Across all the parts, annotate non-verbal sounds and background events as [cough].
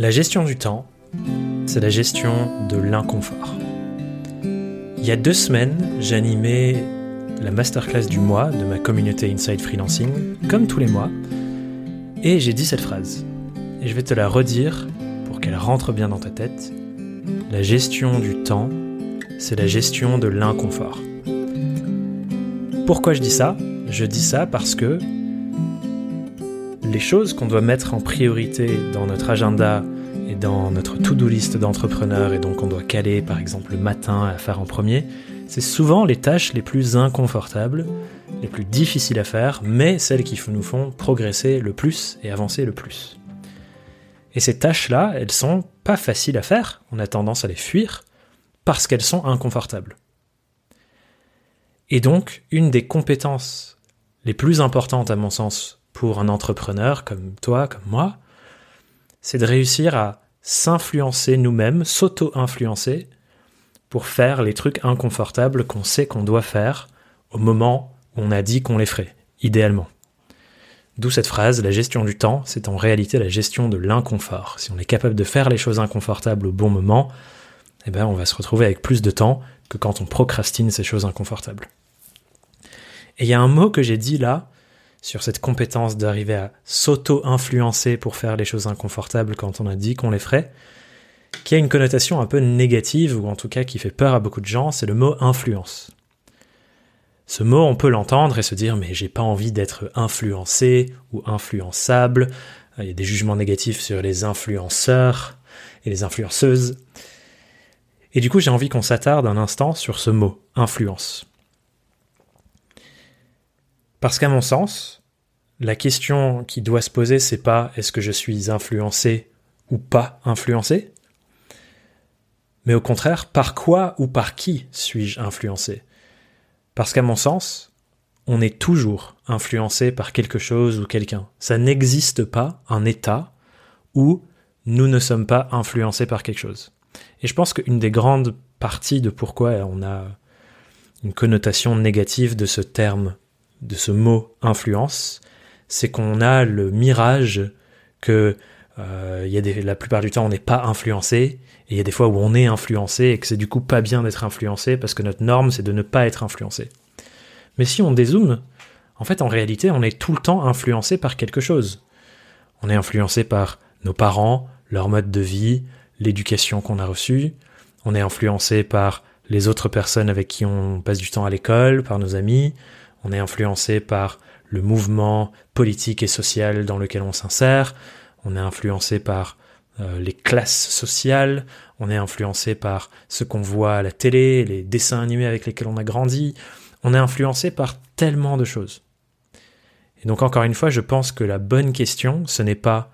La gestion du temps, c'est la gestion de l'inconfort. Il y a deux semaines, j'animais la masterclass du mois de ma communauté Inside Freelancing, comme tous les mois, et j'ai dit cette phrase. Et je vais te la redire pour qu'elle rentre bien dans ta tête. La gestion du temps, c'est la gestion de l'inconfort. Pourquoi je dis ça? Je dis ça parce que les choses qu'on doit mettre en priorité dans notre agenda et dans notre to-do list d'entrepreneurs et donc on doit caler par exemple le matin à faire en premier, c'est souvent les tâches les plus inconfortables, les plus difficiles à faire, mais celles qui nous font progresser le plus et avancer le plus. Et ces tâches-là, elles sont pas faciles à faire, on a tendance à les fuir parce qu'elles sont inconfortables. Et donc, une des compétences les plus importantes à mon sens pour un entrepreneur comme toi, comme moi, c'est de réussir à s'influencer nous-mêmes, s'auto-influencer pour faire les trucs inconfortables qu'on sait qu'on doit faire au moment où on a dit qu'on les ferait, idéalement. D'où cette phrase, la gestion du temps, c'est en réalité la gestion de l'inconfort. Si on est capable de faire les choses inconfortables au bon moment, eh ben on va se retrouver avec plus de temps que quand on procrastine ces choses inconfortables. Et il y a un mot que j'ai dit là, sur cette compétence d'arriver à s'auto-influencer pour faire les choses inconfortables quand on a dit qu'on les ferait, qui a une connotation un peu négative, ou en tout cas qui fait peur à beaucoup de gens, c'est le mot influence. Ce mot, on peut l'entendre et se dire mais j'ai pas envie d'être influencé ou influençable. Il y a des jugements négatifs sur les influenceurs et les influenceuses. Et du coup, j'ai envie qu'on s'attarde un instant sur ce mot, influence. Parce qu'à mon sens, la question qui doit se poser, c'est pas est-ce que je suis influencé ou pas influencé, mais au contraire, par quoi ou par qui suis-je influencé? Parce qu'à mon sens, on est toujours influencé par quelque chose ou quelqu'un. Ça n'existe pas un état où nous ne sommes pas influencés par quelque chose. Et je pense qu'une des grandes parties de pourquoi on a une connotation négative de ce terme de ce mot influence, c'est qu'on a le mirage que euh, la plupart du temps on n'est pas influencé, et il y a des fois où on est influencé et que c'est du coup pas bien d'être influencé parce que notre norme c'est de ne pas être influencé. Mais si on dézoome, en fait en réalité on est tout le temps influencé par quelque chose. On est influencé par nos parents, leur mode de vie, l'éducation qu'on a reçue, on est influencé par les autres personnes avec qui on passe du temps à l'école, par nos amis, on est influencé par le mouvement politique et social dans lequel on s'insère, on est influencé par euh, les classes sociales, on est influencé par ce qu'on voit à la télé, les dessins animés avec lesquels on a grandi, on est influencé par tellement de choses. Et donc encore une fois, je pense que la bonne question, ce n'est pas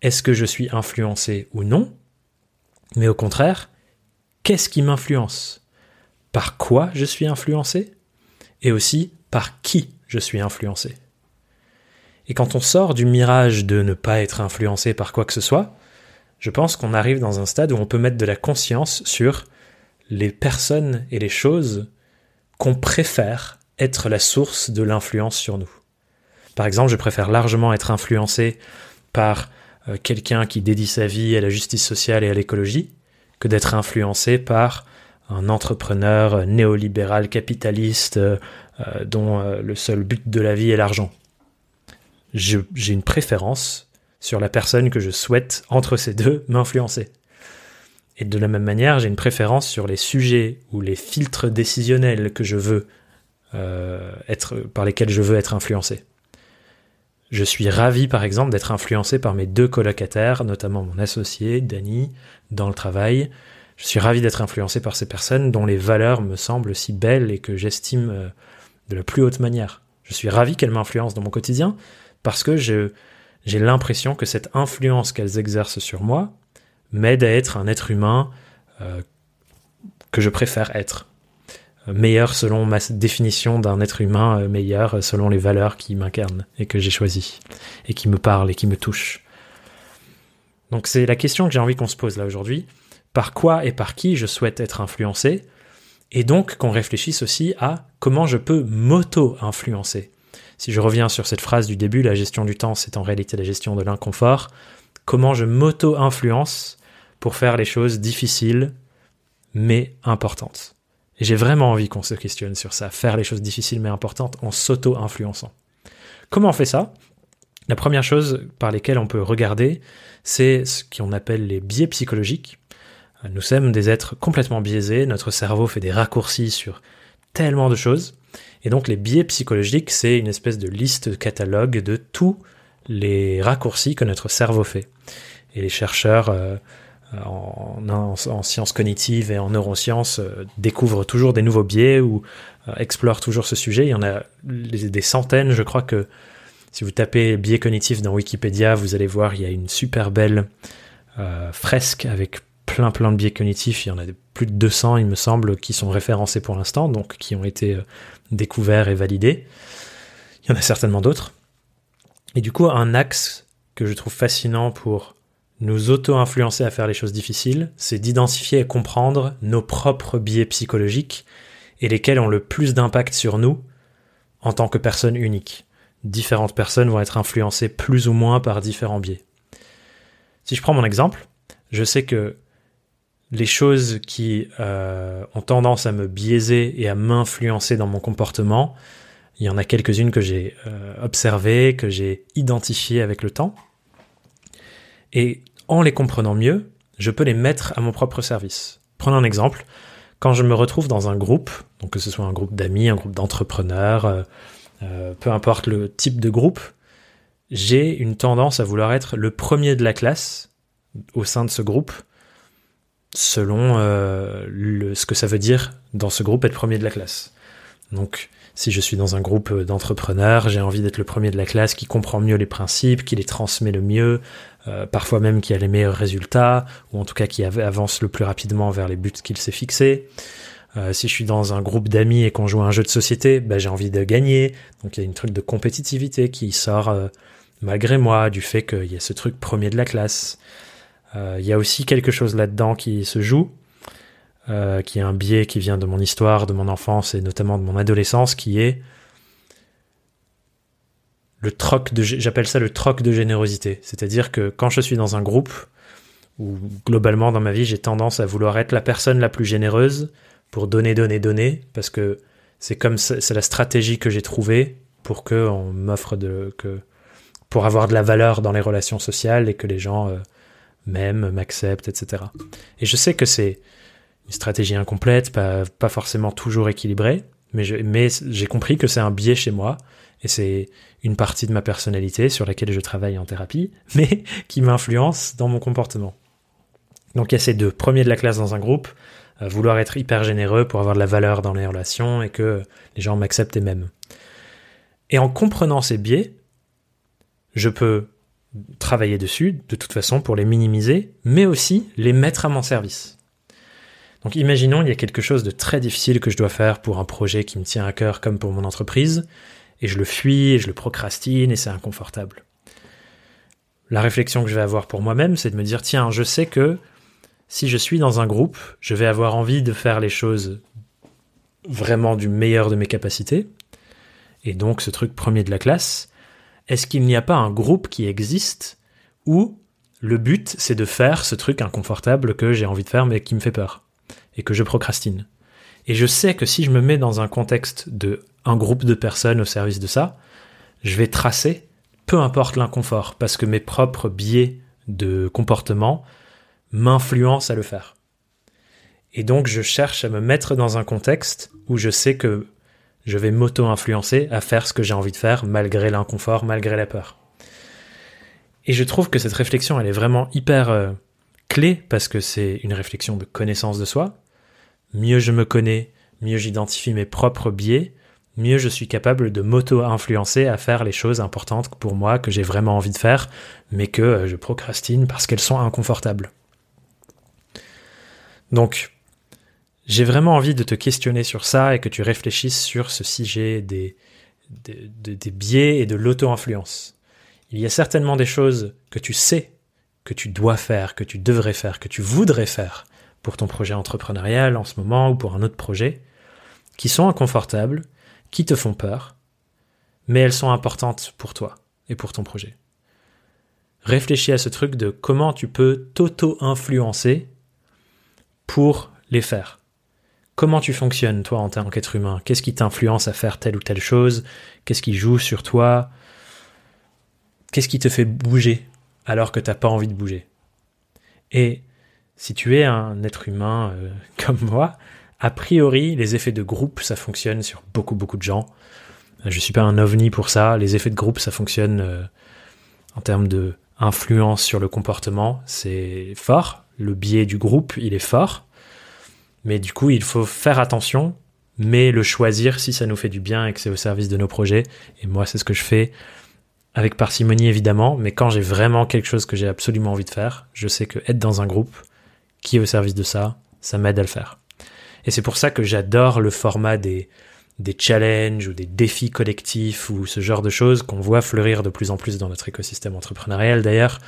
est-ce que je suis influencé ou non, mais au contraire, qu'est-ce qui m'influence? Par quoi je suis influencé? Et aussi par qui je suis influencé. Et quand on sort du mirage de ne pas être influencé par quoi que ce soit, je pense qu'on arrive dans un stade où on peut mettre de la conscience sur les personnes et les choses qu'on préfère être la source de l'influence sur nous. Par exemple, je préfère largement être influencé par euh, quelqu'un qui dédie sa vie à la justice sociale et à l'écologie que d'être influencé par un entrepreneur néolibéral capitaliste euh, euh, dont euh, le seul but de la vie est l'argent. J'ai une préférence sur la personne que je souhaite entre ces deux [laughs] m'influencer. Et de la même manière, j'ai une préférence sur les sujets ou les filtres décisionnels que par lesquels je veux être influencé. Je suis ravi, par exemple, d'être influencé par mes deux colocataires, notamment mon associé, Danny, dans le travail, je suis ravi d'être influencé par ces personnes dont les valeurs me semblent si belles et que j'estime euh, de la plus haute manière. Je suis ravi qu'elles m'influencent dans mon quotidien parce que j'ai l'impression que cette influence qu'elles exercent sur moi m'aide à être un être humain euh, que je préfère être. Euh, meilleur selon ma définition d'un être humain, meilleur selon les valeurs qui m'incarnent et que j'ai choisies, et qui me parlent et qui me touchent. Donc c'est la question que j'ai envie qu'on se pose là aujourd'hui par quoi et par qui je souhaite être influencé, et donc qu'on réfléchisse aussi à comment je peux m'auto-influencer. Si je reviens sur cette phrase du début, la gestion du temps, c'est en réalité la gestion de l'inconfort, comment je m'auto-influence pour faire les choses difficiles mais importantes. Et j'ai vraiment envie qu'on se questionne sur ça, faire les choses difficiles mais importantes en s'auto-influençant. Comment on fait ça? La première chose par lesquelles on peut regarder, c'est ce qu'on appelle les biais psychologiques. Nous sommes des êtres complètement biaisés, notre cerveau fait des raccourcis sur tellement de choses. Et donc les biais psychologiques, c'est une espèce de liste catalogue de tous les raccourcis que notre cerveau fait. Et les chercheurs euh, en, en, sciences cognitives et en neurosciences euh, découvrent toujours des nouveaux biais ou euh, explorent toujours ce sujet. Il y en a des centaines, je crois que si vous tapez biais cognitifs dans Wikipédia, vous allez voir, il y a une super belle fresque avec plein plein de biais cognitifs. Il y en a plus de 200, il me semble, qui sont référencés pour l'instant, donc qui ont été euh, découverts et validés. Il y en a certainement d'autres. Et du coup, un axe que je trouve fascinant pour nous auto-influencer à faire les choses difficiles, c'est d'identifier et comprendre nos propres biais psychologiques et lesquels ont le plus d'impact sur nous en tant que personne unique. Différentes personnes vont être influencées plus ou moins par différents biais. Si je prends mon exemple, je sais que les choses qui euh, ont tendance à me biaiser et à m'influencer dans mon comportement, il y en a quelques-unes que j'ai euh, observées, que j'ai identifiées avec le temps. Et en les comprenant mieux, je peux les mettre à mon propre service. Prenons un exemple. Quand je me retrouve dans un groupe, que ce soit un groupe d'amis, un groupe d'entrepreneurs, euh, peu importe le type de groupe, j'ai une tendance à vouloir être le premier de la classe au sein de ce groupe selon euh, ce que ça veut dire dans ce groupe être premier de la classe. Donc, si je suis dans un groupe d'entrepreneurs, j'ai envie d'être le premier de la classe qui comprend mieux les principes, qui les transmet le mieux, euh, parfois même qui a les meilleurs résultats, ou en tout cas qui avance le plus rapidement vers les buts qu'il s'est fixés. Euh, si je suis dans un groupe d'amis et qu'on joue à un jeu de société, bah, j'ai envie de gagner. Donc il y a une truc de compétitivité qui sort malgré moi du fait qu'il y a ce truc premier de la classe. Euh, il y a aussi quelque chose là-dedans qui se joue, euh, qui est un biais qui vient de mon histoire, de mon enfance et notamment de mon adolescence, qui est le troc de, j'appelle ça le troc de générosité. C'est-à-dire que quand je suis dans un groupe, ou globalement dans ma vie, j'ai tendance à vouloir être la personne la plus généreuse pour donner, donner, donner, parce que c'est comme c'est la stratégie que j'ai trouvée pour que on m'offre de que pour avoir de la valeur dans les relations sociales et que les gens euh, m'aime, m'accepte, etc. Et je sais que c'est une stratégie incomplète, pas, forcément toujours équilibrée, mais, mais j'ai compris que c'est un biais chez moi, et c'est une partie de ma personnalité sur laquelle je travaille en thérapie, [laughs] mais qui m'influence dans mon comportement. Donc il y a ces deux. Premier de la classe dans un groupe, euh, vouloir être hyper généreux pour avoir de la valeur dans les relations et que les gens m'acceptent et m'aiment. Et en comprenant ces biais, je peux travailler dessus, de toute façon, pour les minimiser, mais aussi les mettre à mon service. Donc imaginons, il y a quelque chose de très difficile que je dois faire pour un projet qui me tient à cœur comme pour mon entreprise, et je le fuis, et je le procrastine, et c'est inconfortable. La réflexion que je vais avoir pour moi-même, c'est de me dire, tiens, je sais que si je suis dans un groupe, je vais avoir envie de faire les choses vraiment du meilleur de mes capacités, et donc ce truc premier de la classe, est-ce qu'il n'y a pas un groupe qui existe où le but c'est de faire ce truc inconfortable que j'ai envie de faire mais qui me fait peur et que je procrastine. Et je sais que si je me mets dans un contexte de un groupe de personnes au service de ça, je vais tracer peu importe l'inconfort parce que mes propres biais de comportement m'influencent à le faire. Et donc je cherche à me mettre dans un contexte où je sais que je vais m'auto-influencer à faire ce que j'ai envie de faire malgré l'inconfort, malgré la peur. Et je trouve que cette réflexion, elle est vraiment hyper euh, clé parce que c'est une réflexion de connaissance de soi. Mieux je me connais, mieux j'identifie mes propres biais, mieux je suis capable de m'auto-influencer à faire les choses importantes pour moi que j'ai vraiment envie de faire, mais que euh, je procrastine parce qu'elles sont inconfortables. Donc, j'ai vraiment envie de te questionner sur ça et que tu réfléchisses sur ce sujet des, des, des biais et de l'auto-influence. Il y a certainement des choses que tu sais que tu dois faire, que tu devrais faire, que tu voudrais faire pour ton projet entrepreneurial en ce moment ou pour un autre projet, qui sont inconfortables, qui te font peur, mais elles sont importantes pour toi et pour ton projet. réfléchis à ce truc de comment tu peux t'auto-influencer pour les faire. Comment tu fonctionnes, toi, en tant qu'être humain? Qu'est-ce qui t'influence à faire telle ou telle chose? Qu'est-ce qui joue sur toi? Qu'est-ce qui te fait bouger alors que t'as pas envie de bouger? Et si tu es un être humain euh, [laughs] comme moi, a priori, les effets de groupe, ça fonctionne sur beaucoup, beaucoup de gens. Je suis pas un ovni pour ça. Les effets de groupe, ça fonctionne euh, en termes de influence sur le comportement. C'est fort. Le biais du groupe, il est fort. Mais du coup, il faut faire attention, mais le choisir si ça nous fait du bien et que c'est au service de nos projets. Et moi, c'est ce que je fais avec parcimonie, évidemment. Mais quand j'ai vraiment quelque chose que j'ai absolument envie de faire, je sais que être dans un groupe qui est au service de ça, ça m'aide à le faire. Et c'est pour ça que j'adore le format des, des challenges ou des défis collectifs ou ce genre de choses qu'on voit fleurir de plus en plus dans notre écosystème entrepreneurial d'ailleurs.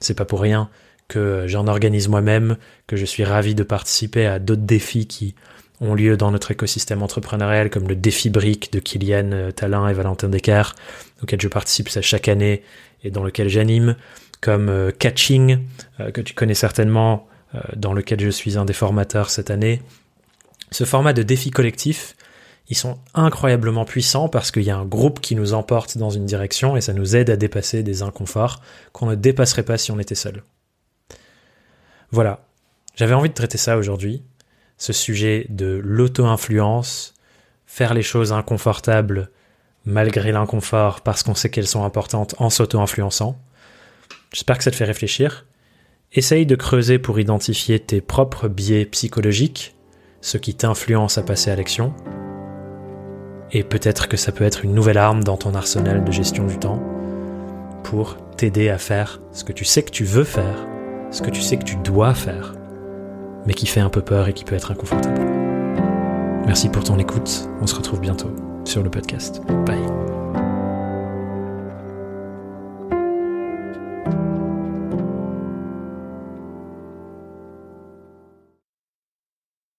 C'est pas pour rien que j'en organise moi-même, que je suis ravi de participer à d'autres défis qui ont lieu dans notre écosystème entrepreneurial, comme le défi brique de Kylian euh, Talin et Valentin Decker, auquel je participe chaque année et dans lequel j'anime, comme euh, Catching, euh, que tu connais certainement, dans lequel je suis un des formateurs cette année. Ce format de défi collectif, ils sont incroyablement puissants parce qu'il y a un groupe qui nous emporte dans une direction et ça nous aide à dépasser des inconforts qu'on ne dépasserait pas si on était seul. Voilà, j'avais envie de traiter ça aujourd'hui, ce sujet de l'auto-influence, faire les choses inconfortables malgré l'inconfort parce qu'on sait qu'elles sont importantes en s'auto-influençant. J'espère que ça te fait réfléchir. Essaye de creuser pour identifier tes propres biais psychologiques, ce qui t'influence à passer à l'action. Et peut-être que ça peut être une nouvelle arme dans ton arsenal de gestion du temps pour t'aider à faire ce que tu sais que tu veux faire, ce que tu sais que tu dois faire, mais qui fait un peu peur et qui peut être inconfortable. Merci pour ton écoute, on se retrouve bientôt sur le podcast. Bye.